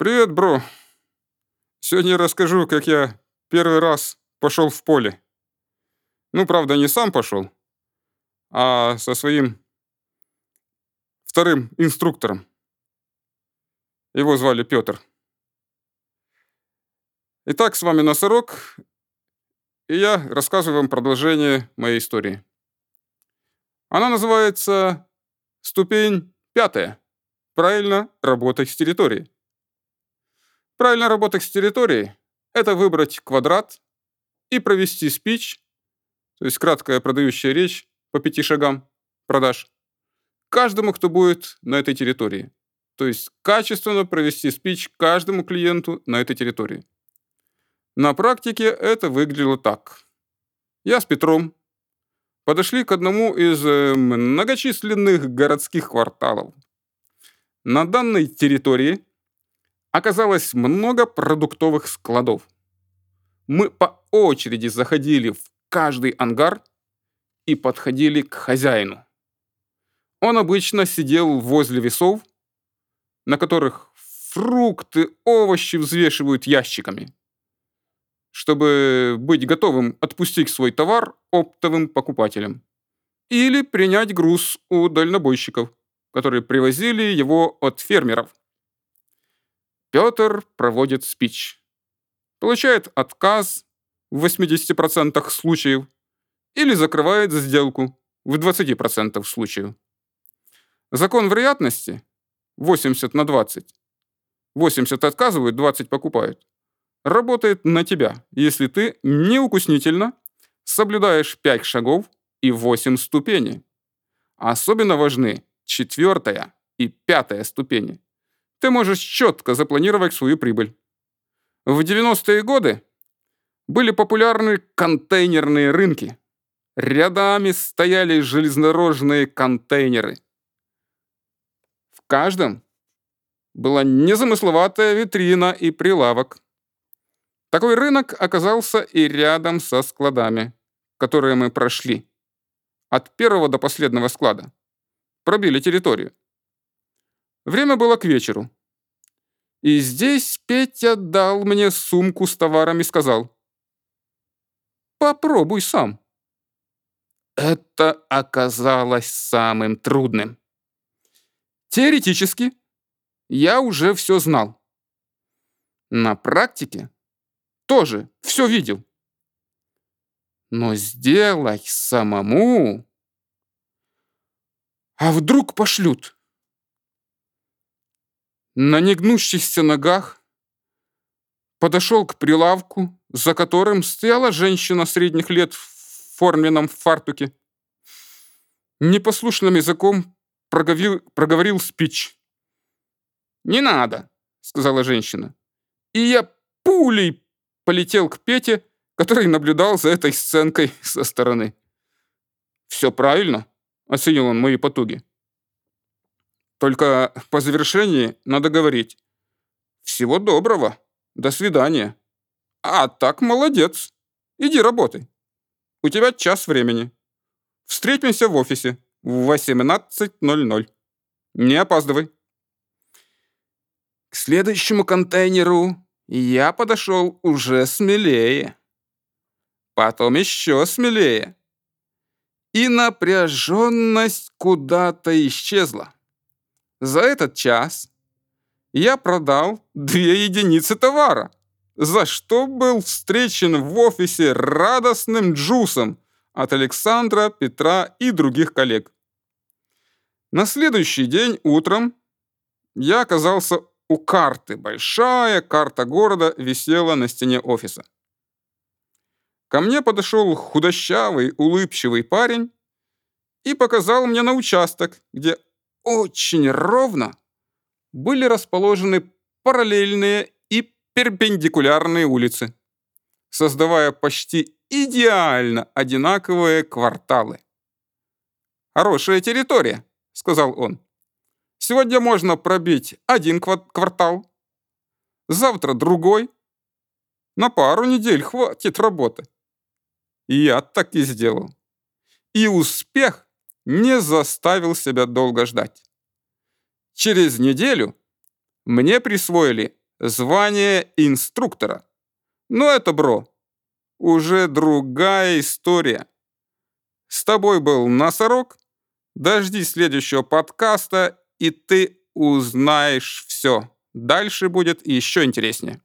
Привет, бро. Сегодня расскажу, как я первый раз пошел в поле. Ну, правда, не сам пошел, а со своим вторым инструктором. Его звали Петр. Итак, с вами Носорог, и я рассказываю вам продолжение моей истории. Она называется «Ступень пятая. Правильно работать с территорией». Правильно работать с территорией – это выбрать квадрат и провести спич, то есть краткая продающая речь по пяти шагам продаж, каждому, кто будет на этой территории. То есть качественно провести спич каждому клиенту на этой территории. На практике это выглядело так. Я с Петром подошли к одному из э, многочисленных городских кварталов. На данной территории оказалось много продуктовых складов. Мы по очереди заходили в каждый ангар и подходили к хозяину. Он обычно сидел возле весов, на которых фрукты, овощи взвешивают ящиками, чтобы быть готовым отпустить свой товар оптовым покупателям или принять груз у дальнобойщиков, которые привозили его от фермеров. Петр проводит спич. Получает отказ в 80% случаев или закрывает сделку в 20% случаев. Закон вероятности 80 на 20. 80 отказывают, 20 покупают. Работает на тебя, если ты неукуснительно соблюдаешь 5 шагов и 8 ступеней. Особенно важны четвертая и пятая ступени ты можешь четко запланировать свою прибыль. В 90-е годы были популярны контейнерные рынки. Рядами стояли железнодорожные контейнеры. В каждом была незамысловатая витрина и прилавок. Такой рынок оказался и рядом со складами, которые мы прошли. От первого до последнего склада. Пробили территорию. Время было к вечеру. И здесь Петя дал мне сумку с товарами и сказал, «Попробуй сам». Это оказалось самым трудным. Теоретически я уже все знал. На практике тоже все видел. Но сделай самому. А вдруг пошлют? На негнущихся ногах подошел к прилавку, за которым стояла женщина средних лет в форменном фартуке. Непослушным языком проговорил, проговорил спич. «Не надо», — сказала женщина. И я пулей полетел к Пете, который наблюдал за этой сценкой со стороны. «Все правильно», — оценил он мои потуги. Только по завершении надо говорить. Всего доброго. До свидания. А так молодец. Иди работай. У тебя час времени. Встретимся в офисе в 18.00. Не опаздывай. К следующему контейнеру я подошел уже смелее. Потом еще смелее. И напряженность куда-то исчезла. За этот час я продал две единицы товара, за что был встречен в офисе радостным джусом от Александра, Петра и других коллег. На следующий день утром я оказался у карты. Большая карта города висела на стене офиса. Ко мне подошел худощавый, улыбчивый парень и показал мне на участок, где очень ровно были расположены параллельные и перпендикулярные улицы, создавая почти идеально одинаковые кварталы. «Хорошая территория», — сказал он. «Сегодня можно пробить один квартал, завтра другой. На пару недель хватит работы». И я так и сделал. И успех не заставил себя долго ждать. Через неделю мне присвоили звание инструктора. Но это, бро, уже другая история. С тобой был Носорог. Дожди следующего подкаста, и ты узнаешь все. Дальше будет еще интереснее.